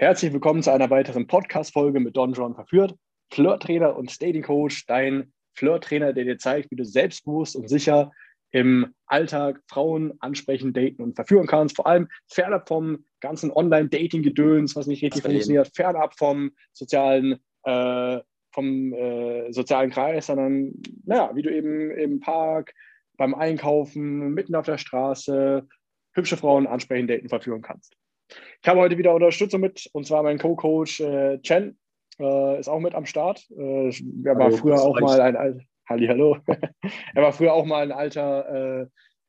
Herzlich willkommen zu einer weiteren Podcast-Folge mit Don John Verführt, Flirt-Trainer und Dating-Coach, dein Flirt-Trainer, der dir zeigt, wie du selbstbewusst und sicher im Alltag Frauen ansprechen, daten und verführen kannst. Vor allem fernab vom ganzen Online-Dating-Gedöns, was nicht richtig funktioniert, fernab vom sozialen, äh, vom äh, sozialen Kreis, sondern naja, wie du eben im Park, beim Einkaufen, mitten auf der Straße hübsche Frauen ansprechen, daten, verführen kannst. Ich habe heute wieder Unterstützung mit, und zwar mein Co-Coach äh, Chen äh, ist auch mit am Start. Äh, er war hallo, früher auch mal ein alter, hallo. er war früher auch mal ein alter äh,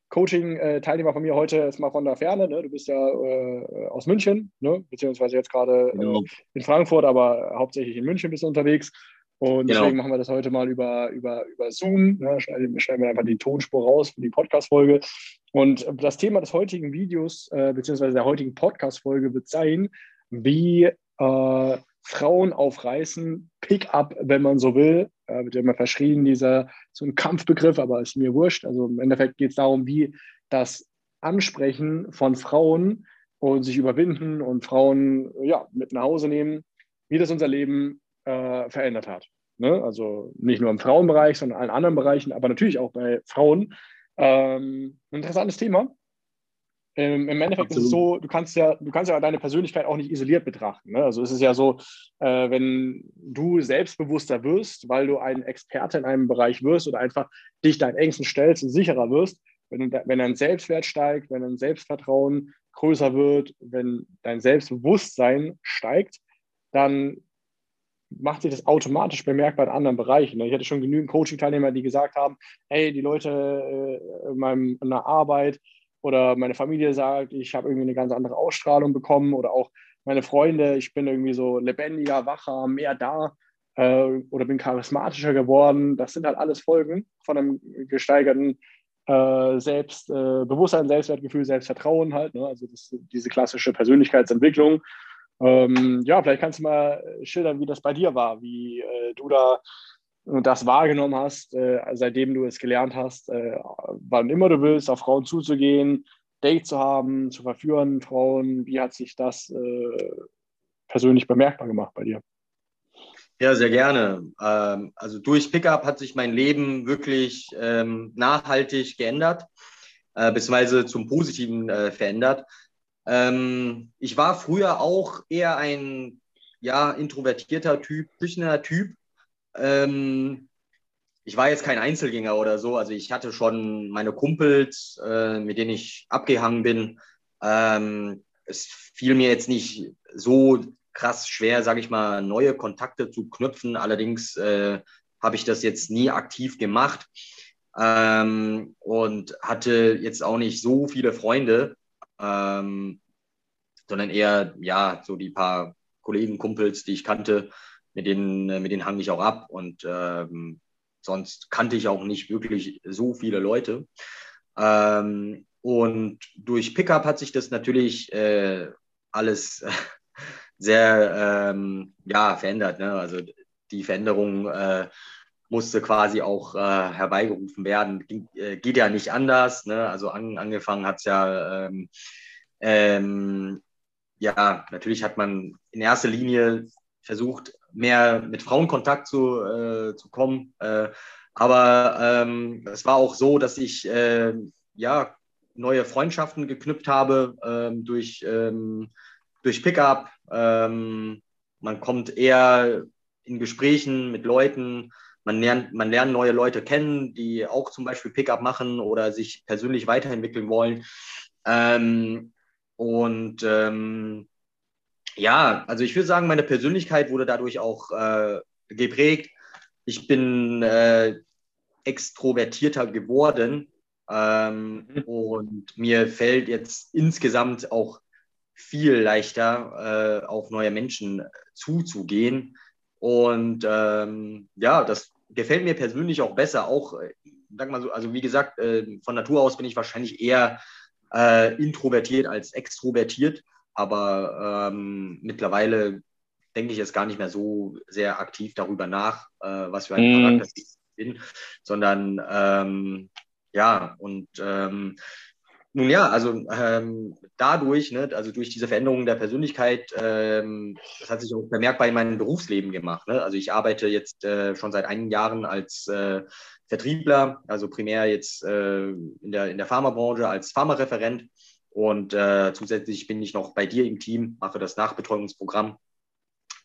Coaching-Teilnehmer von mir. Heute ist mal von der Ferne. Ne? Du bist ja äh, aus München, ne? beziehungsweise jetzt gerade äh, genau. in Frankfurt, aber hauptsächlich in München bist du unterwegs. Und genau. deswegen machen wir das heute mal über, über, über Zoom. Ne? Schneiden, schneiden wir einfach die Tonspur raus für die Podcast-Folge. Und das Thema des heutigen Videos, äh, beziehungsweise der heutigen Podcast-Folge wird sein, wie äh, Frauen aufreißen, Pick-up, wenn man so will. Äh, wird ja immer verschrien, dieser so ein Kampfbegriff, aber ist mir wurscht. Also im Endeffekt geht es darum, wie das Ansprechen von Frauen und sich überwinden und Frauen ja, mit nach Hause nehmen, wie das unser Leben äh, verändert hat. Ne? Also nicht nur im Frauenbereich, sondern in allen anderen Bereichen, aber natürlich auch bei Frauen. Ähm, interessantes Thema. Ähm, Im Endeffekt Absolut. ist es so, du kannst ja, du kannst ja deine Persönlichkeit auch nicht isoliert betrachten. Ne? Also es ist ja so, äh, wenn du selbstbewusster wirst, weil du ein Experte in einem Bereich wirst oder einfach dich deinen Ängsten stellst und sicherer wirst, wenn, wenn dein Selbstwert steigt, wenn dein Selbstvertrauen größer wird, wenn dein Selbstbewusstsein steigt, dann macht sich das automatisch bemerkbar in anderen Bereichen. Ich hatte schon genügend Coaching-Teilnehmer, die gesagt haben, hey, die Leute äh, in, meinem, in der Arbeit oder meine Familie sagt, ich habe irgendwie eine ganz andere Ausstrahlung bekommen oder auch meine Freunde, ich bin irgendwie so lebendiger, wacher, mehr da äh, oder bin charismatischer geworden. Das sind halt alles Folgen von einem gesteigerten äh, Selbstbewusstsein, Selbstwertgefühl, Selbstvertrauen halt. Ne? Also diese klassische Persönlichkeitsentwicklung. Ähm, ja, vielleicht kannst du mal schildern, wie das bei dir war, wie äh, du da das wahrgenommen hast, äh, seitdem du es gelernt hast, äh, wann immer du willst, auf Frauen zuzugehen, Date zu haben, zu verführen, Frauen. Wie hat sich das äh, persönlich bemerkbar gemacht bei dir? Ja, sehr gerne. Ähm, also durch Pickup hat sich mein Leben wirklich ähm, nachhaltig geändert, äh, beziehungsweise zum Positiven äh, verändert. Ähm, ich war früher auch eher ein ja, introvertierter Typ, schüchterner Typ. Ähm, ich war jetzt kein Einzelgänger oder so. Also ich hatte schon meine Kumpels, äh, mit denen ich abgehangen bin. Ähm, es fiel mir jetzt nicht so krass schwer, sage ich mal, neue Kontakte zu knüpfen. Allerdings äh, habe ich das jetzt nie aktiv gemacht ähm, und hatte jetzt auch nicht so viele Freunde ähm, sondern eher, ja, so die paar Kollegen, Kumpels, die ich kannte, mit denen, äh, mit denen hang ich auch ab und ähm, sonst kannte ich auch nicht wirklich so viele Leute. Ähm, und durch Pickup hat sich das natürlich äh, alles sehr ähm, ja, verändert. Ne? Also die Veränderung äh, musste quasi auch äh, herbeigerufen werden. Ging, äh, geht ja nicht anders. Ne? Also an, angefangen hat es ja ähm, ähm, ja, natürlich hat man in erster Linie versucht, mehr mit Frauen Kontakt zu, äh, zu kommen. Äh, aber ähm, es war auch so, dass ich äh, ja, neue Freundschaften geknüpft habe ähm, durch, ähm, durch Pickup. Ähm, man kommt eher in Gesprächen mit Leuten, man lernt, man lernt neue Leute kennen, die auch zum Beispiel Pickup machen oder sich persönlich weiterentwickeln wollen. Ähm, und ähm, ja, also ich würde sagen, meine Persönlichkeit wurde dadurch auch äh, geprägt. Ich bin äh, extrovertierter geworden ähm, mhm. und mir fällt jetzt insgesamt auch viel leichter, äh, auf neue Menschen zuzugehen. Und ähm, ja, das gefällt mir persönlich auch besser. Auch, äh, sag mal so, also wie gesagt, äh, von Natur aus bin ich wahrscheinlich eher äh, introvertiert als extrovertiert. Aber ähm, mittlerweile denke ich jetzt gar nicht mehr so sehr aktiv darüber nach, äh, was für ein mm. Charakter ich bin, sondern ähm, ja, und ähm, Nun ja, also ähm, dadurch, ne, also durch diese Veränderung der Persönlichkeit, ähm, das hat sich auch bemerkbar in meinem Berufsleben gemacht. Ne? Also ich arbeite jetzt äh, schon seit einigen Jahren als äh, Vertriebler, also primär jetzt äh, in, der, in der Pharmabranche als Pharmareferent. Und äh, zusätzlich bin ich noch bei dir im Team, mache das Nachbetreuungsprogramm.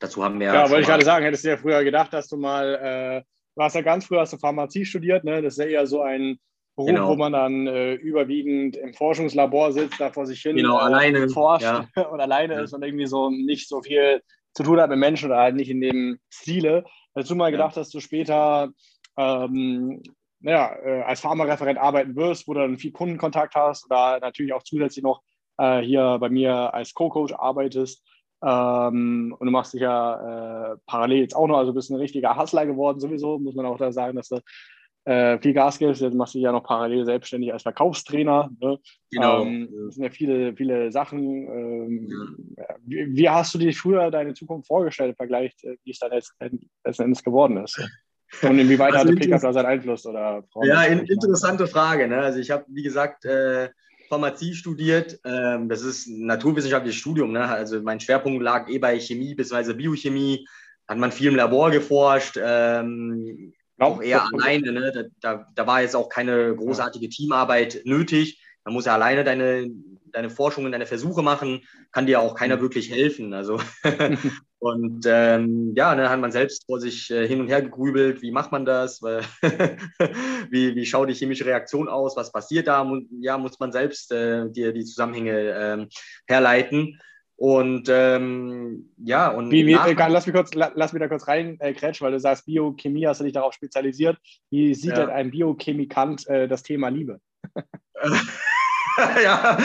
Dazu haben wir. Ja, wollte ich gerade sagen, hättest du ja früher gedacht, dass du mal, äh, du hast ja ganz früher hast du Pharmazie studiert, ne? Das ist ja eher so ein Beruf, genau. wo man dann äh, überwiegend im Forschungslabor sitzt, da vor sich hin genau, alleine, forscht ja. und alleine ja. ist und irgendwie so nicht so viel zu tun hat mit Menschen oder halt nicht in dem Stile. Hättest du mal gedacht, dass du später ähm, naja, äh, als Pharmareferent arbeiten wirst, wo du dann viel Kundenkontakt hast oder natürlich auch zusätzlich noch äh, hier bei mir als Co-Coach arbeitest. Ähm, und du machst dich ja äh, parallel jetzt auch noch, also bist ein richtiger Hustler geworden sowieso, muss man auch da sagen, dass du äh, viel Gas gibst. Jetzt machst du dich ja noch parallel selbstständig als Verkaufstrainer. Ne? Genau. Ähm, das sind ja viele, viele Sachen. Ähm, ja. wie, wie, hast du dir früher deine Zukunft vorgestellt im Vergleich, äh, wie es dann letzten Endes geworden ist? Und inwieweit also hatte Pickup da seinen Einfluss? Oder ja, in, interessante Frage. Ne? Also ich habe, wie gesagt, äh, Pharmazie studiert. Ähm, das ist ein naturwissenschaftliches Studium. Ne? Also mein Schwerpunkt lag eh bei Chemie bzw. Biochemie. Hat man viel im Labor geforscht. Ähm, auch eher alleine. Ne? Da, da, da, war jetzt auch keine großartige Teamarbeit nötig. Man muss ja alleine deine, deine Forschungen, deine Versuche machen, kann dir auch keiner mhm. wirklich helfen. Also und ähm, ja, dann hat man selbst vor sich äh, hin und her gegrübelt, wie macht man das? wie, wie schaut die chemische Reaktion aus? Was passiert da? Ja, muss man selbst äh, dir die Zusammenhänge äh, herleiten. Und ähm, ja, und wie, wie, lass, mich kurz, lass mich da kurz rein, äh, Kretsch, weil du sagst, Biochemie hast du dich darauf spezialisiert. Wie sieht ja. denn ein Biochemikant äh, das Thema Liebe? ja,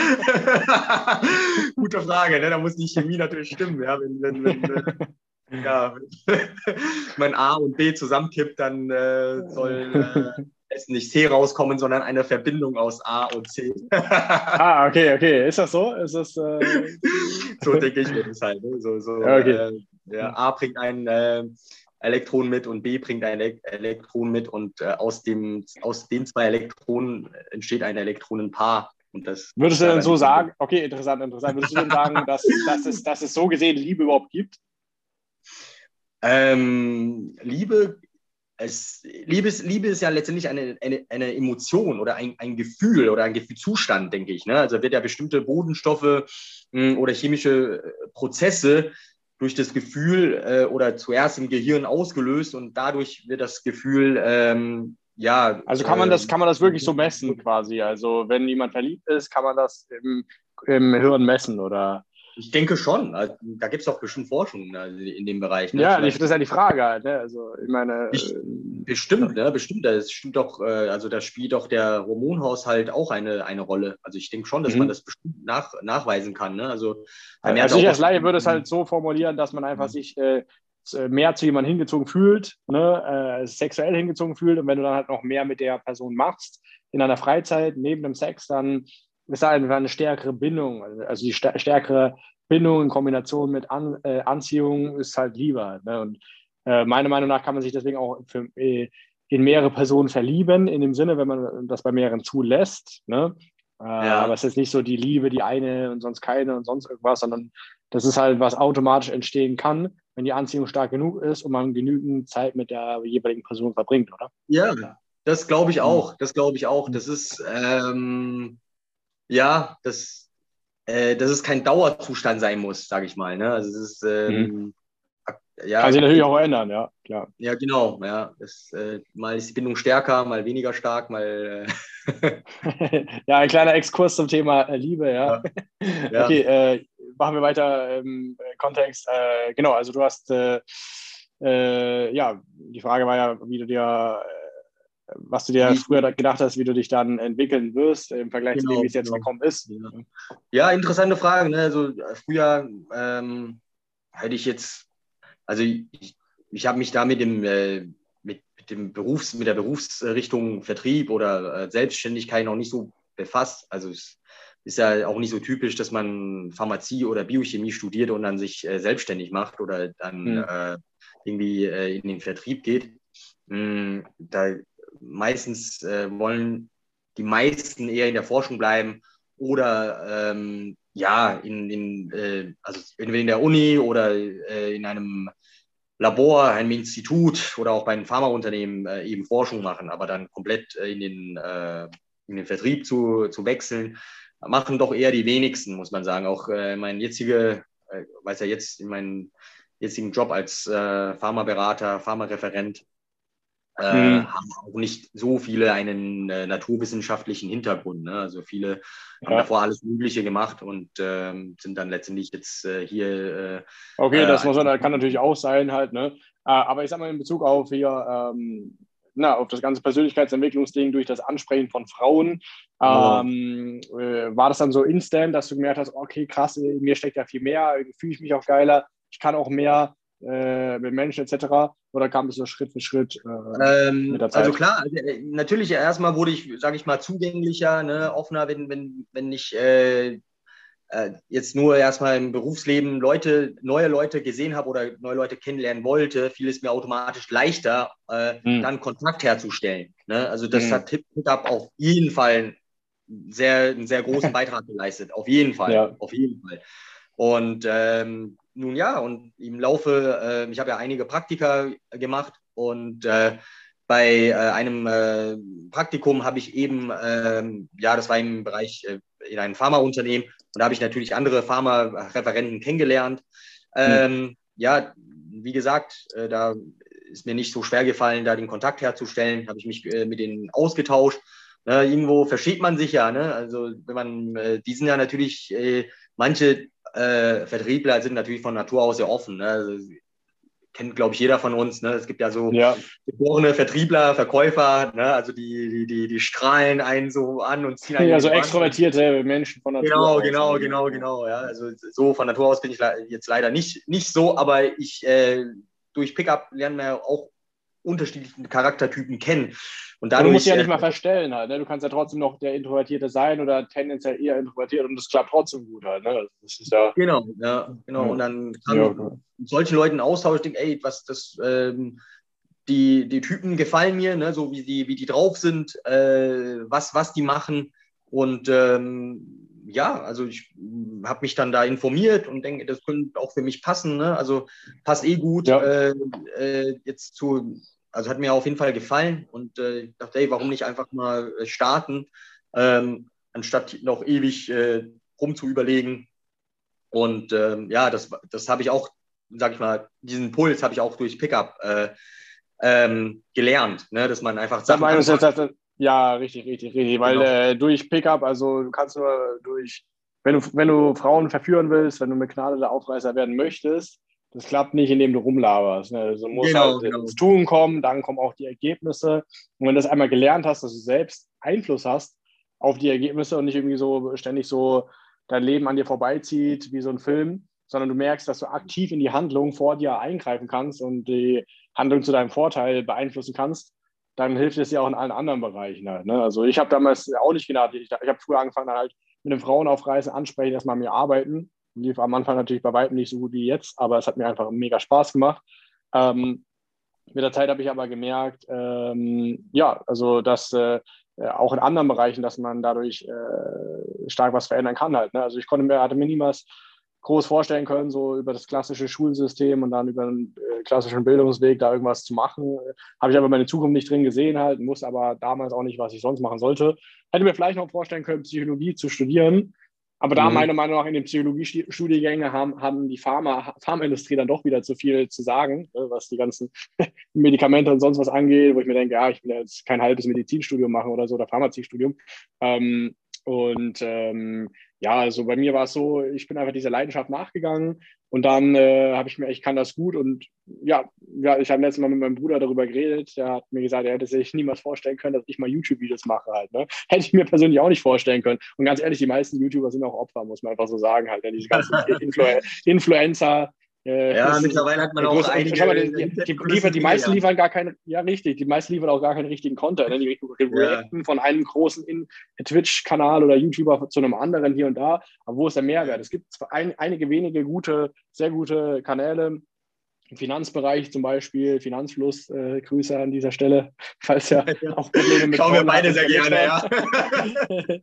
gute Frage. Ne? Da muss die Chemie natürlich stimmen. Ja? Wenn, wenn, wenn, wenn ja, mein A und B zusammenkippt, dann äh, soll es nicht C rauskommen, sondern eine Verbindung aus A und C. ah, okay, okay. Ist das so? Ist das, äh... so denke ich mir das halt. Ne? So, so, okay. äh, ja, A bringt ein äh, Elektron mit und B bringt ein Elektron mit und äh, aus, dem, aus den zwei Elektronen entsteht ein Elektronenpaar. Und das Würdest du denn so sagen, okay, interessant, interessant, würdest du denn sagen, dass, dass, es, dass es so gesehen Liebe überhaupt gibt? Ähm, Liebe, es, Liebe, ist, Liebe ist ja letztendlich eine, eine, eine Emotion oder ein, ein Gefühl oder ein Gefühlzustand, denke ich. Ne? Also wird ja bestimmte Bodenstoffe mh, hm, oder chemische äh, Prozesse durch das Gefühl äh, oder zuerst im Gehirn ausgelöst und dadurch wird das Gefühl ähm, ja. Also kann man das, kann man das wirklich so messen quasi? Also wenn jemand verliebt ist, kann man das im, im Hirn messen oder? Ich denke schon. Also, da gibt es auch bestimmt Forschung ne, in dem Bereich. Ne? Ja, das ist ja die Frage halt. Ne? Also, ich meine. Ich, äh, bestimmt, ne? bestimmt. Das stimmt doch, äh, also da spielt doch der Hormonhaushalt auch eine, eine Rolle. Also ich denke schon, dass mhm. man das bestimmt nach, nachweisen kann. Ne? Also, also ich als Laie würde es halt so formulieren, dass man einfach mhm. sich äh, mehr zu jemandem hingezogen fühlt, ne, äh, sexuell hingezogen fühlt und wenn du dann halt noch mehr mit der Person machst in deiner Freizeit neben dem Sex, dann ist da einfach eine stärkere Bindung. Also die stärkere Bindung in Kombination mit An äh, Anziehung ist halt lieber. Ne? Und äh, meiner Meinung nach kann man sich deswegen auch für, äh, in mehrere Personen verlieben, in dem Sinne, wenn man das bei mehreren zulässt. Ne? Äh, ja. Aber es ist nicht so die Liebe, die eine und sonst keine und sonst irgendwas, sondern das ist halt, was automatisch entstehen kann, wenn die Anziehung stark genug ist und man genügend Zeit mit der jeweiligen Person verbringt, oder? Ja, das glaube ich auch. Das glaube ich auch. Das ist, ähm, ja, das, äh, dass es kein Dauerzustand sein muss, sage ich mal. Ne? Also es ist, ähm, mhm. ja, Kann sich natürlich auch ändern, ja, klar. Ja, genau. Ja. Das, äh, mal ist die Bindung stärker, mal weniger stark, mal. Äh ja, ein kleiner Exkurs zum Thema äh, Liebe, ja. ja. Okay, äh, machen wir weiter im Kontext. Äh, genau, also du hast, ja, die Frage war ja, wie du dir, was du dir früher gedacht hast, wie du dich dann entwickeln wirst im Vergleich genau, zu dem, genau, wie es jetzt genau. gekommen ist. Ja. interessante Frage. Ne? Also früher ähm, hätte ich jetzt, also ich, ich habe mich da mit dem, äh, mit, mit, dem Berufs-, mit der Berufsrichtung Vertrieb oder äh, Selbstständigkeit noch nicht so befasst. Also es ist ja auch nicht so typisch, dass man Pharmazie oder Biochemie studiert und dann sich äh, selbstständig macht oder dann mhm. irgendwie äh, in den Vertrieb geht. Mhm, da meistens äh, wollen die meisten eher in der Forschung bleiben oder ähm, ja, in, in, äh, also entweder in der Uni oder äh, in einem Labor, einem Institut oder auch bei einem Pharmaunternehmen äh, eben Forschung machen, aber dann komplett äh, in, den, äh, in den Vertrieb zu, zu wechseln, machen doch eher die wenigsten, muss man sagen. Auch äh, mein jetziger, weiß ja jetzt in meinem jetzigen Job als Pharmaberater, Pharmareferent, äh, mhm. haben auch nicht so viele einen äh, naturwissenschaftlichen Hintergrund. Ne? Also viele ja. haben davor alles Mögliche gemacht und ähm, sind dann letztendlich jetzt äh, hier. Äh, okay, das äh, muss man, kann natürlich auch sein halt. Ne? Aber ich sag mal in Bezug auf hier. Ähm, na, auf das ganze Persönlichkeitsentwicklungsding durch das Ansprechen von Frauen. Ähm, war das dann so instant, dass du gemerkt hast, okay, krass, in mir steckt ja viel mehr, fühle ich mich auch geiler, ich kann auch mehr, äh, mit Menschen etc. Oder kam es so Schritt für Schritt äh, ähm, mit der Zeit? Also klar, also, äh, natürlich erstmal wurde ich, sage ich mal, zugänglicher, ne, offener, wenn, wenn, wenn ich äh, äh, jetzt nur erstmal im Berufsleben Leute, neue Leute gesehen habe oder neue Leute kennenlernen wollte, fiel es mir automatisch leichter, hm. dann Kontakt herzustellen. Ne? Also das hm. hat Pickup auf jeden Fall sehr, einen sehr großen Beitrag geleistet. Auf jeden Fall. Ja. Auf jeden Fall. Und ähm, nun ja, und im Laufe, äh, ich habe ja einige Praktika gemacht und äh, bei äh, einem äh, Praktikum habe ich eben, ähm, ja, das war im Bereich äh, in einem Pharmaunternehmen und da habe ich natürlich andere Pharma-Referenten kennengelernt. Ähm, mhm. Ja, wie gesagt, äh, da ist mir nicht so schwer gefallen, da den Kontakt herzustellen, habe ich mich mit denen ausgetauscht. Ne, irgendwo versteht man sich ja, ne? Also wenn man, die sind ja natürlich, manche äh, Vertriebler sind natürlich von Natur aus sehr offen. Ne? Also, kennt, glaube ich, jeder von uns. Ne? Es gibt ja so ja. geborene Vertriebler, Verkäufer, ne? also die, die, die, strahlen einen so an und ziehen einen. Ja, so extrovertierte Menschen von Natur genau, aus. Genau, genau, genau, genau. Ja? Also so von Natur aus bin ich jetzt leider nicht, nicht so, aber ich äh, durch Pickup lernen wir auch unterschiedlichen Charaktertypen kennen. Und dadurch, du musst ja nicht äh, mal verstellen halt. Ne? Du kannst ja trotzdem noch der Introvertierte sein oder tendenziell eher introvertiert und das klappt trotzdem gut halt. Ne? Das ist ja, genau, ja, genau. Ja. Und dann kann ja, okay. solchen Leuten austauschen, denke, ey, was das, ähm, die, die Typen gefallen mir, ne? so wie die, wie die drauf sind, äh, was, was die machen. Und ähm, ja, also ich habe mich dann da informiert und denke, das könnte auch für mich passen. Ne? Also passt eh gut ja. äh, äh, jetzt zu also hat mir auf jeden Fall gefallen und äh, ich dachte, ey, warum nicht einfach mal äh, starten, ähm, anstatt noch ewig äh, rum zu überlegen. Und ähm, ja, das, das habe ich auch, sag ich mal, diesen Puls habe ich auch durch Pickup äh, ähm, gelernt, ne? dass man einfach Sachen anpackt. Ja, richtig, richtig, richtig. Weil genau. äh, durch Pickup, also du kannst nur durch, wenn du, wenn du Frauen verführen willst, wenn du mit Gnade der Aufreißer werden möchtest, das klappt nicht, indem du rumlaberst. Ne? Also musst genau, halt genau. ins Tun kommen, dann kommen auch die Ergebnisse. Und wenn du das einmal gelernt hast, dass du selbst Einfluss hast auf die Ergebnisse und nicht irgendwie so ständig so dein Leben an dir vorbeizieht wie so ein Film, sondern du merkst, dass du aktiv in die Handlung vor dir eingreifen kannst und die Handlung zu deinem Vorteil beeinflussen kannst, dann hilft es dir auch in allen anderen Bereichen halt. Ne? Also ich habe damals auch nicht gedacht, ich, ich habe früher angefangen halt mit den Frauen auf Reisen ansprechen, erstmal mir arbeiten Lief am Anfang natürlich bei weitem nicht so gut wie jetzt, aber es hat mir einfach mega Spaß gemacht. Ähm, mit der Zeit habe ich aber gemerkt, ähm, ja, also dass äh, auch in anderen Bereichen, dass man dadurch äh, stark was verändern kann halt. Ne? Also ich konnte mir, hatte mir niemals groß vorstellen können, so über das klassische Schulsystem und dann über den äh, klassischen Bildungsweg da irgendwas zu machen. Habe ich aber meine Zukunft nicht drin gesehen halt, wusste aber damals auch nicht, was ich sonst machen sollte. Hätte mir vielleicht noch vorstellen können, Psychologie zu studieren, aber da mhm. meiner Meinung nach in den Psychologiestudiengängen haben, haben die Pharma, Pharmaindustrie dann doch wieder zu viel zu sagen, ne, was die ganzen Medikamente und sonst was angeht, wo ich mir denke, ja, ich will jetzt kein halbes Medizinstudium machen oder so oder Pharmaziestudium. Ähm, und ähm, ja, also bei mir war es so, ich bin einfach dieser Leidenschaft nachgegangen und dann äh, habe ich mir, ich kann das gut und ja, ja ich habe letztes Mal mit meinem Bruder darüber geredet. Der hat mir gesagt, er hätte sich niemals vorstellen können, dass ich mal YouTube-Videos mache halt. Ne? Hätte ich mir persönlich auch nicht vorstellen können. Und ganz ehrlich, die meisten YouTuber sind auch Opfer, muss man einfach so sagen halt. Ne? Diese ganzen Influ Influencer, äh, ja, mittlerweile hat man auch einige. Mal, die, die, die, die, meisten liefern gar keine, ja richtig, die meisten liefern auch gar keinen richtigen Content. Ne? Die reacten ja. von einem großen Twitch-Kanal oder YouTuber zu einem anderen hier und da. Aber wo ist der Mehrwert? Es gibt ein, einige wenige gute, sehr gute Kanäle, Finanzbereich zum Beispiel, Finanzfluss, äh, Grüße an dieser Stelle, falls ja auch Probleme mit Schauen wir beide sehr gerne, ja.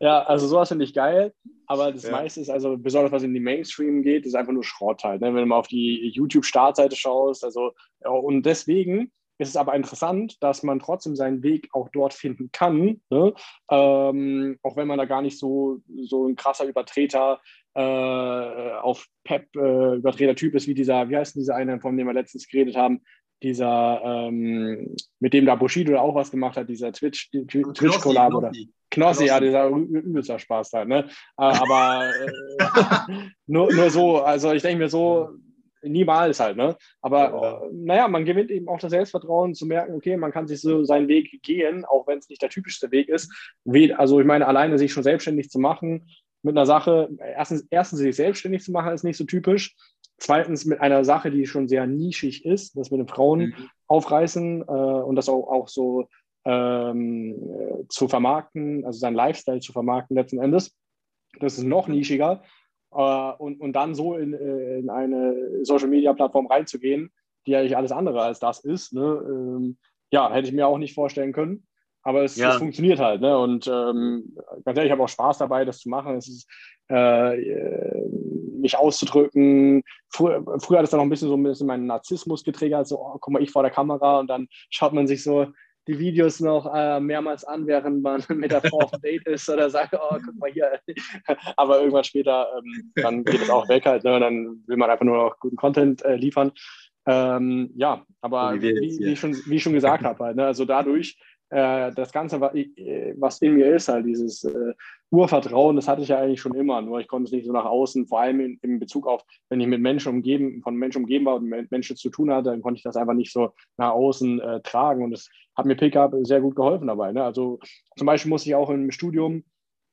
ja, also sowas finde ich geil, aber das ja. meiste ist also, besonders was in die Mainstream geht, ist einfach nur Schrott halt. Ne? Wenn du mal auf die YouTube-Startseite schaust, also und deswegen ist es aber interessant, dass man trotzdem seinen Weg auch dort finden kann, ne? ähm, auch wenn man da gar nicht so, so ein krasser Übertreter äh, auf Pep äh, ist, wie dieser, wie heißt denn dieser eine, von dem wir letztens geredet haben, dieser, ähm, mit dem da Bushido auch was gemacht hat, dieser Twitch, Twitch-Collab oder Knossi, ja, dieser übelster Spaß da, ne? Äh, aber äh, nur, nur so, also ich denke mir so, niemals halt, ne? Aber äh, naja, man gewinnt eben auch das Selbstvertrauen zu merken, okay, man kann sich so seinen Weg gehen, auch wenn es nicht der typischste Weg ist. Also ich meine, alleine sich schon selbstständig zu machen mit einer Sache, erstens, erstens sich selbstständig zu machen, ist nicht so typisch. Zweitens mit einer Sache, die schon sehr nischig ist, das mit den Frauen mhm. aufreißen äh, und das auch, auch so ähm, äh, zu vermarkten, also seinen Lifestyle zu vermarkten letzten Endes. Das ist noch nischiger. Äh, und, und dann so in, äh, in eine Social-Media-Plattform reinzugehen, die eigentlich alles andere als das ist. Ne? Ähm, ja, hätte ich mir auch nicht vorstellen können. Aber es, ja. es funktioniert halt. Ne? Und ähm, ganz ehrlich, ich habe auch Spaß dabei, das zu machen. Es ist, äh, mich auszudrücken. Früher, früher hat es dann noch ein bisschen so ein bisschen meinen Narzissmus getriggert. So, oh, guck mal, ich vor der Kamera. Und dann schaut man sich so die Videos noch äh, mehrmals an, während man mit der Frau auf Date ist oder sagt, oh, guck mal hier. Aber irgendwann später, ähm, dann geht es auch weg halt, ne? Und dann will man einfach nur noch guten Content äh, liefern. Ähm, ja, aber wie, wie, wie, ich schon, wie ich schon gesagt habe, halt, ne? also dadurch äh, das Ganze, äh, was in mir ist, halt dieses äh, Urvertrauen, das hatte ich ja eigentlich schon immer, nur ich konnte es nicht so nach außen, vor allem in, in Bezug auf, wenn ich mit Menschen umgeben, von Menschen umgeben war und mit Menschen zu tun hatte, dann konnte ich das einfach nicht so nach außen äh, tragen und das hat mir Pickup sehr gut geholfen dabei. Ne? Also zum Beispiel musste ich auch im Studium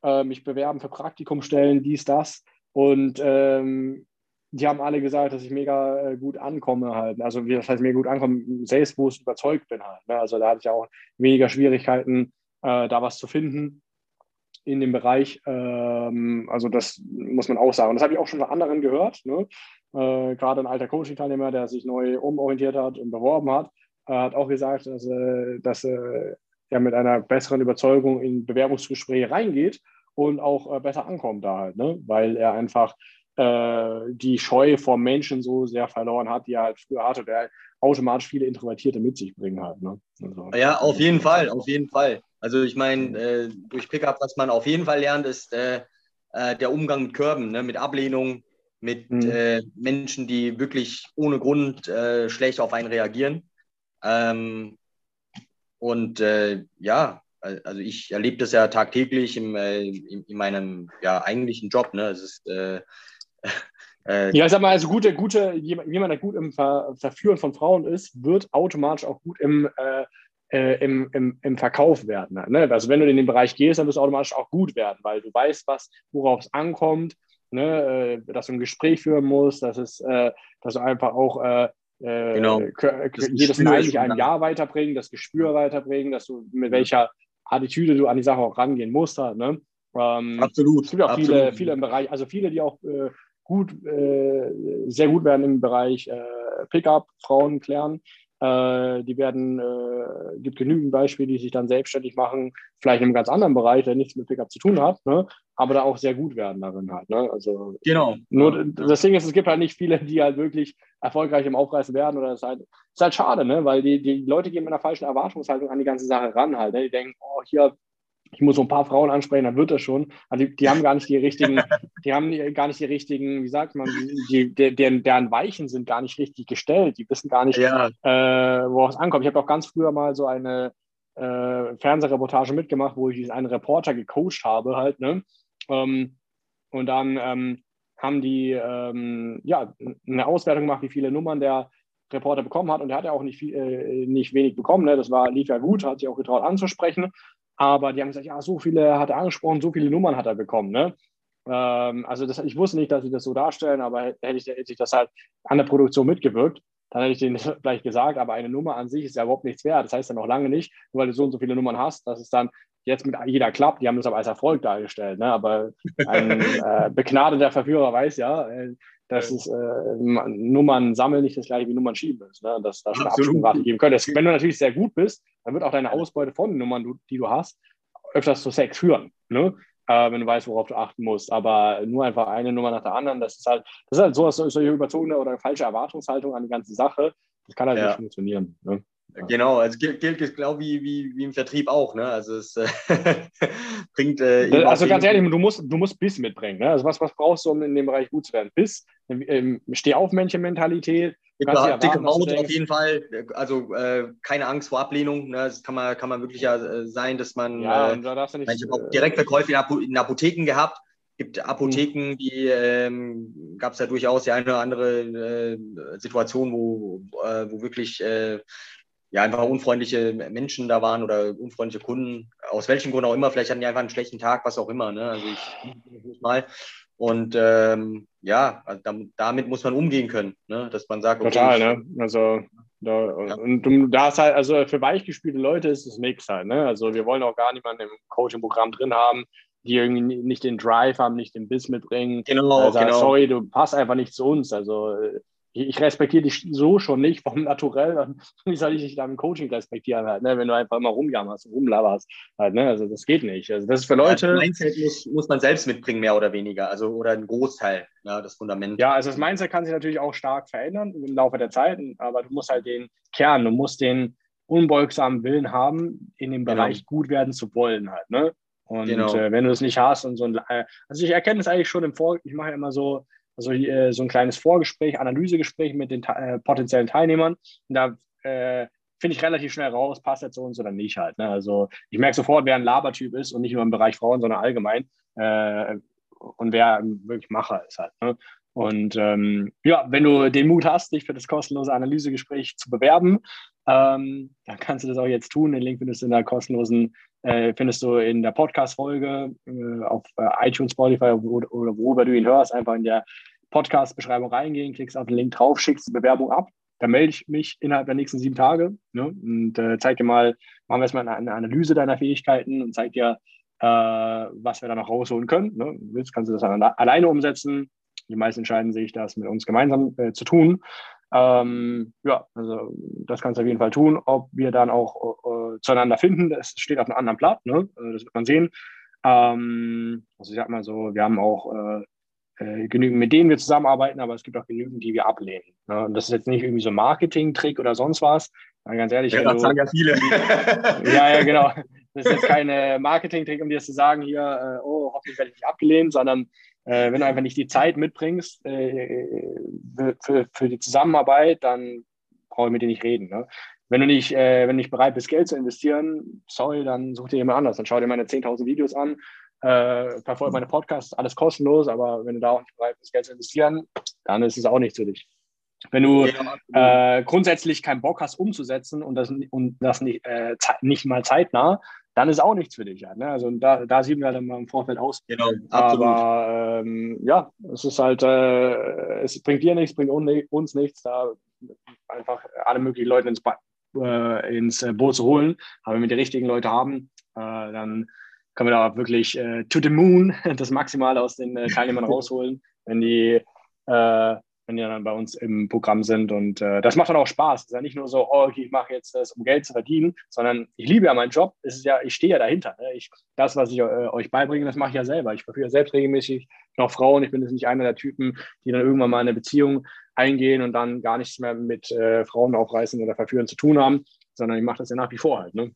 äh, mich bewerben für Praktikumstellen, dies, das und ähm, die haben alle gesagt, dass ich mega äh, gut ankomme halt. Also wie das heißt, mega gut ankomme, selbstbewusst überzeugt bin halt. Ne? Also da hatte ich auch weniger Schwierigkeiten, äh, da was zu finden in dem Bereich. Ähm, also das muss man auch sagen. Und das habe ich auch schon von anderen gehört. Ne? Äh, Gerade ein alter Coaching-Teilnehmer, der sich neu umorientiert hat und beworben hat, äh, hat auch gesagt, dass, äh, dass er mit einer besseren Überzeugung in Bewerbungsgespräche reingeht und auch äh, besser ankommt da halt, ne? weil er einfach äh, die Scheu vor Menschen so sehr verloren hat, die er halt früher hatte, der automatisch viele Introvertierte mit sich bringen hat. Ne? Also, ja, auf jeden Fall, auf jeden Fall. Also ich meine, äh, durch Pickup, was man auf jeden Fall lernt, ist äh, äh der Umgang mit Körben, ne? mit Ablehnung, mit mhm. Äh, Menschen, die wirklich ohne Grund äh, schlecht auf einen reagieren. Ähm, und ja, also ich erlebe das ja tagtäglich im, in, in meinem ja, eigentlichen Job. Ne? Es ist äh, ja, ich sag mal, also gute, gute, jemand, der gut im Ver Verführen von Frauen ist, wird automatisch auch gut im, äh, äh, im, im, im Verkauf werden. Ne? Also wenn du in den Bereich gehst, dann wirst du automatisch auch gut werden, weil du weißt, was, worauf es ankommt, ne? Äh, dass du ein Gespräch führen musst, dass, es, äh, dass du einfach auch genau. jedes nicht ein Ja weiterbringen, das Gespür weiterbringen, dass du mit welcher Attitüde du an die Sache auch rangehen musst. Halt, ne? Ähm, absolut. Es gibt auch absolut. viele, viele im Bereich, also viele, die auch äh, gut, äh, sehr gut werden im Bereich äh, Pickup, Frauen klären. Äh, die werden, gibt genügend Beispiele, die sich dann selbstständig machen, vielleicht in einem ganz anderen Bereich, der nichts mit Pickup zu tun hat, ne? aber da auch sehr gut werden darin halt. Ne? Also, genau. Nur das Ding ist, es gibt halt nicht viele, die halt wirklich erfolgreich im Aufreißen werden oder es ist halt, ist halt schade, ne? weil die, die Leute gehen mit einer falschen Erwartungshaltung an die ganze Sache ran halt. Ne? Die denken, oh, hier ich muss so ein paar Frauen ansprechen, dann wird das schon. Also die, die haben gar nicht die richtigen, die haben gar nicht die richtigen, wie sagt man, die, die, deren, deren Weichen sind gar nicht richtig gestellt. Die wissen gar nicht, ja. äh, worauf es ankommt. Ich habe auch ganz früher mal so eine äh, Fernsehreportage mitgemacht, wo ich einen Reporter gecoacht habe halt, ne? Ähm, und dann ähm, haben die ähm, ja eine Auswertung gemacht, wie viele Nummern der Reporter bekommen hat und der hat ja auch nicht, viel, äh, nicht wenig bekommen. Ne? Das war, lief ja gut, hat sich auch getraut anzusprechen. Aber die haben gesagt, ja, so viele hat er angesprochen, so viele Nummern hat er bekommen. Ne? Ähm, also das, ich wusste nicht, dass sie das so darstellen, aber hätte ich, hätte ich das halt an der Produktion mitgewirkt, dann hätte ich denen vielleicht gesagt, aber eine Nummer an sich ist ja überhaupt nichts wert. Das heißt ja noch lange nicht, nur weil du so und so viele Nummern hast, dass es dann jetzt mit jeder klappt. Die haben das aber als Erfolg dargestellt. Ne? Aber ein äh, begnadeter Verführer weiß ja, äh, das ist äh, Nummern sammeln nicht das gleiche wie Nummern schieben ist. Ne? Dass da schon eine Absprungrate geben könnte. Wenn du natürlich sehr gut bist, dann wird auch deine Ausbeute von Nummern, die du hast, öfters zu Sex führen. Ne? Äh, wenn du weißt, worauf du achten musst. Aber nur einfach eine Nummer nach der anderen, das ist halt, das ist halt so, solche überzogene oder falsche Erwartungshaltung an die ganze Sache. Das kann halt ja. nicht funktionieren. Ne? Genau, also gilt, gilt genau wie, wie, wie im Vertrieb auch. Ne? Also es äh, bringt. Äh, also ganz ehrlich, du musst, du musst Biss mitbringen. Ne? Also was, was brauchst du, um in dem Bereich gut zu werden? Biss, ähm, Steh-auf-Männchen-Mentalität. Dicke, dicke Haut auf jeden Fall. Also äh, keine Angst vor Ablehnung. Ne? Das kann man, kann man wirklich ja äh, sein, dass man. Ja, äh, da nicht, ich habe auch Direktverkäufe in, in Apotheken gehabt gibt Apotheken, die ähm, gab es ja durchaus die eine oder andere äh, Situation, wo, äh, wo wirklich äh, ja, einfach unfreundliche Menschen da waren oder unfreundliche Kunden, aus welchem Grund auch immer, vielleicht hatten die einfach einen schlechten Tag, was auch immer. Ne? Also ich mal. Und ähm, ja, also damit muss man umgehen können, ne? dass man sagt, okay, Total, ne? Also da, ja. und du, da ist halt, also für weichgespielte Leute ist es nichts halt, ne? Also wir wollen auch gar niemanden im Coaching-Programm drin haben, die irgendwie nicht den Drive haben, nicht den Biss mitbringen. Genau, also, genau. Sorry, du passt einfach nicht zu uns. Also ich respektiere dich so schon nicht vom Naturell. Wie soll ich dich da im Coaching respektieren halt, ne? wenn du einfach immer rumjammerst und rumlaberst. Halt, ne? Also das geht nicht. Also das ist für Leute. Ja, das Mindset muss, muss man selbst mitbringen, mehr oder weniger. Also oder ein Großteil, ja, das Fundament. Ja, also das Mindset kann sich natürlich auch stark verändern im Laufe der Zeit, aber du musst halt den Kern, du musst den unbeugsamen Willen haben, in dem genau. Bereich gut werden zu wollen halt. Ne? Und genau. äh, wenn du es nicht hast und so ein, äh, also ich erkenne es eigentlich schon im Vor, ich mache ja immer so, also äh, so ein kleines Vorgespräch, Analysegespräch mit den äh, potenziellen Teilnehmern. Und da äh, finde ich relativ schnell raus, passt er zu uns oder nicht halt. Ne? Also ich merke sofort, wer ein Labertyp ist und nicht nur im Bereich Frauen, sondern allgemein. Äh, und wer wirklich Macher ist halt. Ne? Und ähm, ja, wenn du den Mut hast, dich für das kostenlose Analysegespräch zu bewerben, ähm, dann kannst du das auch jetzt tun. Den Link findest du in der kostenlosen, äh, findest du in der Podcast-Folge äh, auf äh, iTunes, Spotify oder, oder worüber du ihn hörst. Einfach in der Podcast-Beschreibung reingehen, klickst auf den Link drauf, schickst die Bewerbung ab. Dann melde ich mich innerhalb der nächsten sieben Tage ne, und äh, zeig dir mal, machen wir erstmal eine, eine Analyse deiner Fähigkeiten und zeig dir, äh, was wir da noch rausholen können. Ne? Willst, kannst du das alleine umsetzen. Die meisten entscheiden sich, das mit uns gemeinsam äh, zu tun. Ähm, ja, also das kannst du auf jeden Fall tun. Ob wir dann auch äh, zueinander finden, das steht auf einem anderen Blatt. Ne? Äh, das wird man sehen. Ähm, also ich sag mal so, wir haben auch äh, äh, genügend, mit denen wir zusammenarbeiten, aber es gibt auch genügend, die wir ablehnen. Ne? Und das ist jetzt nicht irgendwie so ein Marketing-Trick oder sonst was. Aber ganz ehrlich, ja, das sagen ja viele. ja, ja, genau. Das ist jetzt kein Marketing-Trick, um dir zu sagen, hier, äh, oh, hoffentlich werde ich nicht abgelehnt, sondern äh, wenn du einfach nicht die Zeit mitbringst äh, für, für die Zusammenarbeit, dann brauche ich mit dir nicht reden. Ne? Wenn du nicht, äh, wenn du nicht bereit bist, Geld zu investieren, sorry, dann such dir jemand anders. Dann schau dir meine 10.000 Videos an äh, verfolge meine Podcasts, alles kostenlos, aber wenn du da auch nicht bereit bist, Geld zu investieren, dann ist es auch nichts für dich. Wenn du äh, grundsätzlich keinen Bock hast, umzusetzen und das, und das nicht, äh, nicht mal zeitnah, dann ist auch nichts für dich. Ja, ne? Also da, da sieht man dann mal im Vorfeld aus. Genau, absolut. Aber ähm, ja, es ist halt, äh, es bringt dir nichts, bringt uns nichts, da einfach alle möglichen Leute ins, äh, ins Boot zu holen. Aber wenn wir die richtigen Leute haben, äh, dann können wir da wirklich äh, to the moon das Maximale aus den äh, Teilnehmern rausholen, wenn die, äh, wenn die dann bei uns im Programm sind. Und äh, das macht dann auch Spaß. Es ist ja nicht nur so, oh, okay, ich mache jetzt das, um Geld zu verdienen, sondern ich liebe ja meinen Job. Es ist ja, ich stehe ja dahinter. Ne? Ich, das, was ich äh, euch beibringe, das mache ich ja selber. Ich verführe selbst regelmäßig noch Frauen. Ich bin jetzt nicht einer der Typen, die dann irgendwann mal eine Beziehung eingehen und dann gar nichts mehr mit äh, Frauen aufreißen oder verführen zu tun haben, sondern ich mache das ja nach wie vor halt. Ne?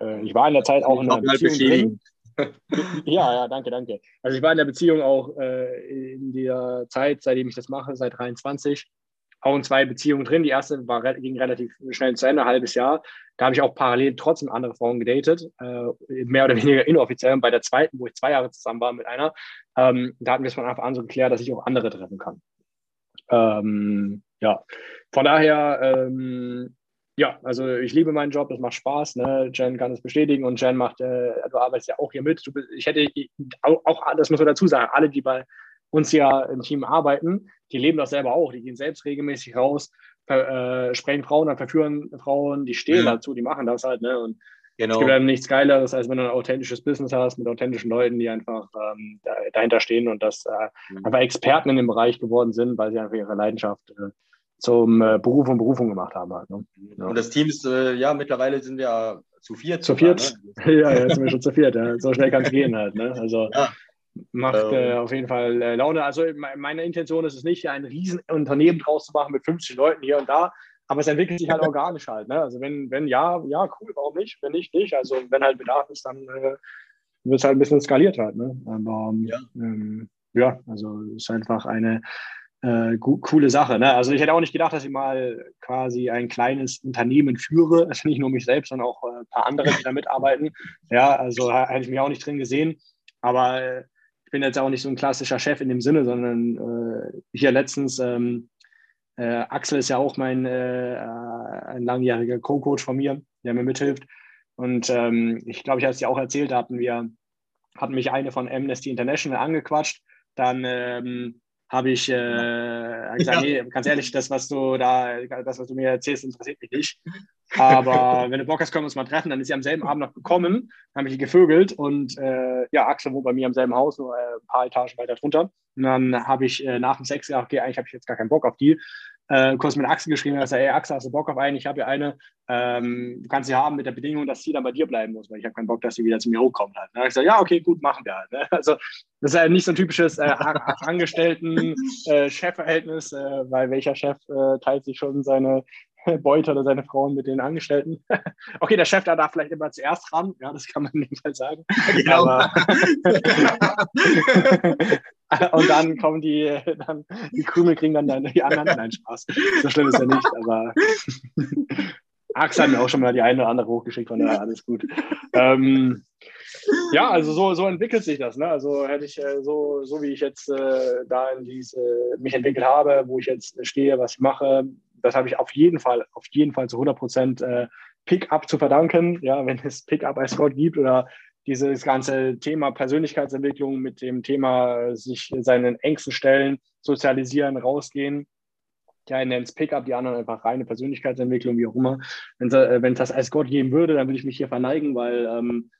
Äh, ich war in der Zeit auch in einer Beziehung drin. ja, ja, danke, danke. Also ich war in der Beziehung auch äh, in der Zeit, seitdem ich das mache, seit 23, auch in zwei Beziehungen drin. Die erste war, ging relativ schnell zu Ende, ein halbes Jahr. Da habe ich auch parallel trotzdem andere Frauen gedatet, äh, mehr oder weniger inoffiziell. Und bei der zweiten, wo ich zwei Jahre zusammen war mit einer, ähm, da hatten wir es von Anfang an so geklärt, dass ich auch andere treffen kann. Ähm, ja, von daher ähm, ja, also ich liebe meinen Job, das macht Spaß. Ne? Jen kann es bestätigen und Jen macht, äh, du arbeitest ja auch hier mit. Du, ich hätte auch, auch, das muss man dazu sagen, alle, die bei uns ja im Team arbeiten, die leben das selber auch. Die gehen selbst regelmäßig raus, äh, sprechen Frauen an, verführen Frauen, die stehen ja. dazu, die machen das halt. Ne? Und Genau. Es gibt einem nichts Geileres, als wenn du ein authentisches Business hast mit authentischen Leuten, die einfach ähm, dahinter stehen und das äh, mhm. einfach Experten in dem Bereich geworden sind, weil sie einfach ihre Leidenschaft äh, zum äh, Beruf und Berufung gemacht haben. Halt, ne? ja. Und das Team ist, äh, ja, mittlerweile sind wir zu viert. Zu viert? Ne? ja, jetzt sind wir schon zu viert. Ja. So schnell kann es gehen halt. Ne? Also ja. macht äh, auf jeden Fall äh, Laune. Also meine Intention ist es nicht, ein Riesenunternehmen draus zu machen mit 50 Leuten hier und da. Aber es entwickelt sich halt organisch halt. Ne? Also wenn, wenn ja, ja, cool, warum nicht? Wenn nicht, nicht. Also wenn halt Bedarf ist, dann äh, wird es halt ein bisschen skaliert halt. Ne? Aber ja, ähm, ja also es ist einfach eine äh, coole Sache. Ne? Also ich hätte auch nicht gedacht, dass ich mal quasi ein kleines Unternehmen führe. Also nicht nur mich selbst, sondern auch äh, ein paar andere, die da mitarbeiten. Ja, also hätte ich mich auch nicht drin gesehen. Aber äh, ich bin jetzt auch nicht so ein klassischer Chef in dem Sinne, sondern äh, hier letztens ähm, äh, Axel ist ja auch mein äh, ein langjähriger Co-Coach von mir, der mir mithilft. Und ähm, ich glaube, ich habe es ja auch erzählt, da hatten wir, hatten mich eine von Amnesty International angequatscht. Dann ähm, habe ich äh, gesagt, ja. nee, ganz ehrlich, das, was du da, das, was du mir erzählst, interessiert mich nicht. Aber wenn du Bock hast, können wir uns mal treffen. Dann ist sie am selben Abend noch gekommen, habe ich die gevögelt und äh, ja, Axel wohnt bei mir am selben Haus, nur äh, ein paar Etagen weiter drunter. Und dann habe ich äh, nach dem Sex gesagt, okay, eigentlich habe ich jetzt gar keinen Bock auf die äh, kurz mit Axel geschrieben, dass er, ey Axel, hast du Bock auf einen? Ich habe ja eine, ähm, du kannst sie haben mit der Bedingung, dass sie dann bei dir bleiben muss, weil ich habe keinen Bock, dass sie wieder zu mir hochkommt. Halt, ne? Ich sage, ja, okay, gut, machen wir halt. Ne? Also das ist ja nicht so ein typisches äh, Angestellten-Chefverhältnis, äh, äh, weil welcher Chef äh, teilt sich schon seine Beute oder seine Frauen mit den Angestellten. okay, der Chef da darf vielleicht immer zuerst ran, ja, das kann man nicht mal sagen. Genau. Aber und dann kommen die, dann, die Krümel kriegen dann die anderen. Nein, Spaß. So schlimm ist ja nicht, aber Axel hat mir auch schon mal die eine oder andere hochgeschickt, von daher alles gut. Ähm, ja, also so, so entwickelt sich das. Ne? Also hätte ich äh, so, so wie ich jetzt äh, da in diese, mich entwickelt habe, wo ich jetzt stehe, was ich mache, das habe ich auf jeden Fall, auf jeden Fall zu 100 Prozent äh, Pickup zu verdanken. Ja, wenn es Pickup als Gott gibt oder dieses ganze Thema Persönlichkeitsentwicklung mit dem Thema sich seinen Ängsten stellen, sozialisieren, rausgehen. Die einen nennen es Pickup, die anderen einfach reine Persönlichkeitsentwicklung, wie auch immer. Wenn es äh, das als Gott geben würde, dann würde ich mich hier verneigen, weil ähm,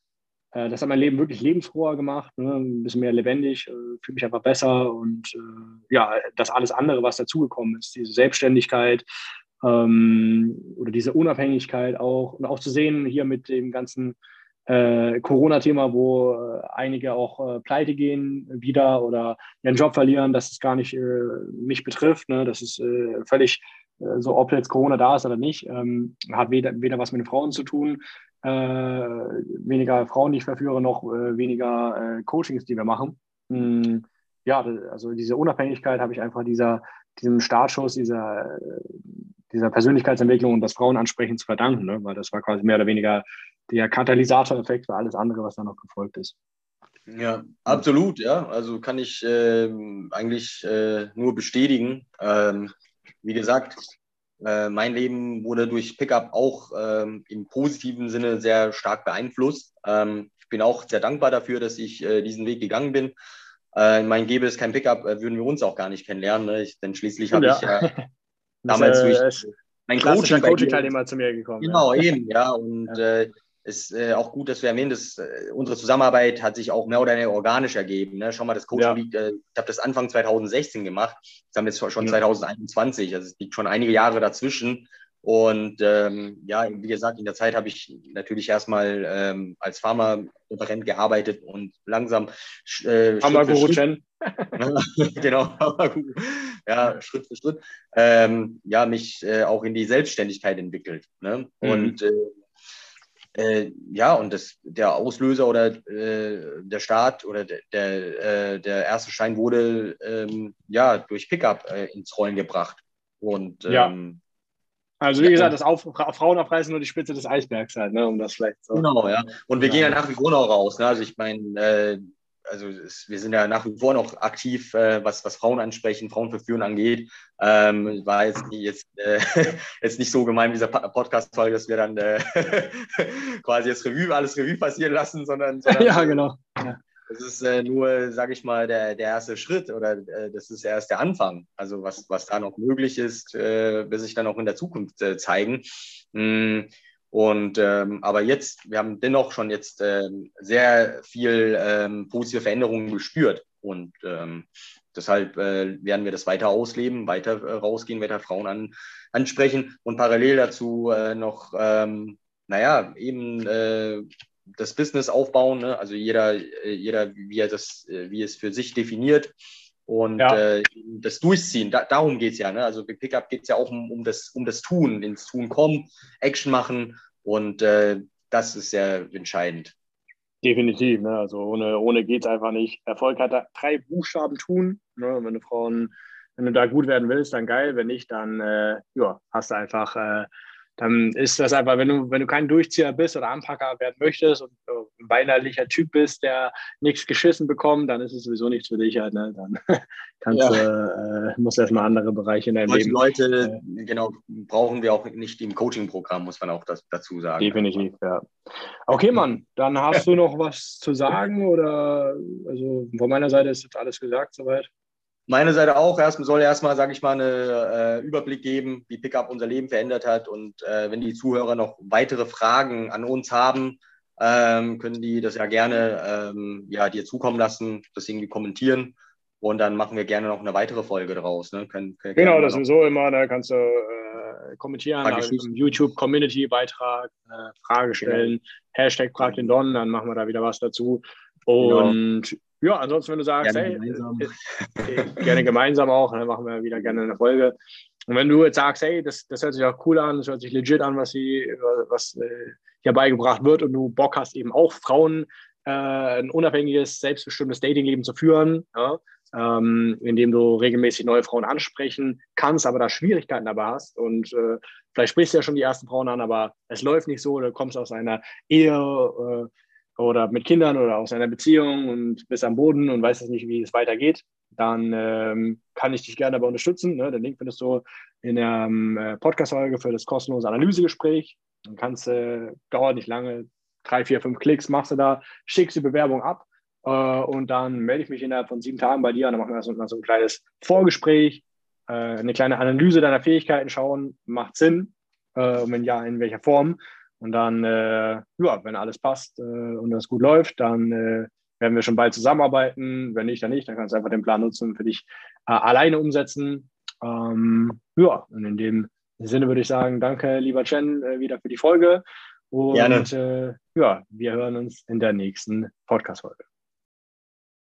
äh, das hat mein Leben wirklich lebensfroher gemacht, ne? ein bisschen mehr lebendig, äh, fühle mich einfach besser und äh, ja, das alles andere, was dazugekommen ist, diese Selbstständigkeit ähm, oder diese Unabhängigkeit auch und auch zu sehen hier mit dem ganzen äh, Corona-Thema, wo äh, einige auch äh, pleite gehen wieder oder ihren Job verlieren, dass es gar nicht äh, mich betrifft. Ne? Das ist äh, völlig äh, so, ob jetzt Corona da ist oder nicht, ähm, hat weder, weder was mit den Frauen zu tun, weniger Frauen, die ich verführe, noch weniger Coachings, die wir machen. Hm, ja, also diese Unabhängigkeit habe ich einfach dieser, diesem Startschuss, dieser, dieser Persönlichkeitsentwicklung und das Frauenansprechen zu verdanken, ne? weil das war quasi mehr oder weniger der Katalysatoreffekt für alles andere, was da noch gefolgt ist. Ja, absolut, ja. Also kann ich äh, eigentlich äh, nur bestätigen. Ähm, wie gesagt, äh, mein Leben wurde durch Pickup auch ähm, im positiven Sinne sehr stark beeinflusst. Ähm, ich bin auch sehr dankbar dafür, dass ich äh, diesen Weg gegangen bin. Äh, mein gäbe es kein Pickup, äh, würden wir uns auch gar nicht kennenlernen. Ne? Ich, denn schließlich habe ja. ich ja damals durch mein Coaching, Coaching-Teilnehmer zu mir gekommen. Genau, ja. eben, ja. Und ja. Äh, ist äh, auch gut, dass wir erwähnen, dass äh, unsere Zusammenarbeit hat sich auch mehr oder weniger organisch ergeben. Ne? Schau mal, das Coaching ja. liegt, äh, ich habe das Anfang 2016 gemacht, das haben jetzt schon ja. 2021, also es liegt schon einige Jahre dazwischen. Und ähm, ja, wie gesagt, in der Zeit habe ich natürlich erstmal ähm, als Pharma-Referent gearbeitet und langsam äh, Pharma-Guru genau, ja, Schritt für Schritt, ähm, ja, mich äh, auch in die Selbstständigkeit entwickelt. Ne? Mhm. Und äh, äh, ja, und das, der Auslöser oder äh, der Start oder der, der, äh, der erste Schein wurde ähm, ja durch Pickup äh, ins Rollen gebracht. Und ähm, ja. Also wie gesagt, das Auf, Frauen aufreißen nur die Spitze des Eisbergs halt, ne, um das vielleicht so. Genau, ja. Und wir ja. gehen ja nach wie vor noch raus. Ne? Also ich meine, äh, also es, wir sind ja nach wie vor noch aktiv, äh, was, was Frauen ansprechen, Frauen verführen angeht. Ähm, war jetzt, jetzt, äh, jetzt nicht so gemein, dieser Podcast-Folge, dass wir dann äh, quasi das Revue, alles Revue passieren lassen, sondern, sondern ja, genau. Ja. Das ist äh, nur, sage ich mal, der, der erste Schritt oder äh, das ist erst der Anfang. Also was, was da noch möglich ist, äh, wird sich dann auch in der Zukunft äh, zeigen. Mm, Und ähm, aber jetzt, wir haben dennoch schon jetzt ähm, sehr viel ähm, positive Veränderungen gespürt. Und ähm, deshalb äh, werden wir das weiter ausleben, weiter äh, rausgehen, weiter Frauen an, ansprechen und parallel dazu äh, noch, ähm, naja, eben äh, das Business aufbauen. Ne? Also jeder, äh, jeder, wie er das, äh, wie es für sich definiert und ja. äh, das Durchziehen, da, darum geht es ja. Ne? Also bei Pickup geht es ja auch um, um, das, um das Tun, ins Tun kommen, Action machen und äh, das ist sehr entscheidend. Definitiv, ne? also ohne, ohne geht es einfach nicht. Erfolg hat drei Buchstaben tun. Ne? Wenn du Frauen, wenn du da gut werden willst, dann geil. Wenn nicht, dann äh, ja, hast du einfach äh, dann ist das einfach, wenn du, wenn du kein Durchzieher bist oder Anpacker werden möchtest und ein weinerlicher Typ bist, der nichts geschissen bekommt, dann ist es sowieso nichts für dich halt. Ne? Dann kannst ja. du, äh, musst erstmal andere Bereiche in deinem Solche Leben. Leute, äh, genau, brauchen wir auch nicht im Coaching-Programm, muss man auch das, dazu sagen. Definitiv, ja. Okay, Mann, dann hast du noch was zu sagen oder, also von meiner Seite ist jetzt alles gesagt soweit meine Seite auch. Erst, soll erstmal, sage ich mal, einen äh, Überblick geben, wie Pickup unser Leben verändert hat. Und äh, wenn die Zuhörer noch weitere Fragen an uns haben, ähm, können die das ja gerne ähm, ja, dir zukommen lassen, das irgendwie kommentieren. Und dann machen wir gerne noch eine weitere Folge draus. Ne? Können, können genau, das ist so immer. Da kannst du äh, kommentieren, also YouTube-Community-Beitrag, äh, Frage stellen, genau. Hashtag frag den Don, dann machen wir da wieder was dazu. Genau. Und genau. Ja, ansonsten, wenn du sagst, gerne hey, gemeinsam. Äh, äh, gerne gemeinsam auch, dann machen wir wieder gerne eine Folge. Und wenn du jetzt sagst, hey, das, das hört sich auch cool an, das hört sich legit an, was, sie, was äh, hier beigebracht wird und du Bock hast, eben auch Frauen äh, ein unabhängiges, selbstbestimmtes Datingleben zu führen, ja, ähm, indem du regelmäßig neue Frauen ansprechen kannst, aber da Schwierigkeiten dabei hast und vielleicht sprichst du ja schon die ersten Frauen an, aber es läuft nicht so, du kommst aus einer Ehe, oder mit Kindern oder aus einer Beziehung und bist am Boden und weißt nicht, wie es weitergeht, dann ähm, kann ich dich gerne dabei unterstützen. Ne? Den Link findest du in der ähm, Podcast-Folge für das kostenlose Analysegespräch. Dann kannst äh, dauert nicht lange, drei, vier, fünf Klicks machst du da, schickst die Bewerbung ab äh, und dann melde ich mich innerhalb von sieben Tagen bei dir und dann machen wir so, so ein kleines Vorgespräch, äh, eine kleine Analyse deiner Fähigkeiten schauen, macht Sinn äh, und wenn ja, in welcher Form. Und dann, äh, ja, wenn alles passt äh, und das gut läuft, dann äh, werden wir schon bald zusammenarbeiten. Wenn nicht, dann nicht. Dann kannst du einfach den Plan nutzen und für dich äh, alleine umsetzen. Ähm, ja, und in dem Sinne würde ich sagen, danke, lieber Chen, äh, wieder für die Folge. Und. Äh, ja, wir hören uns in der nächsten Podcast-Folge.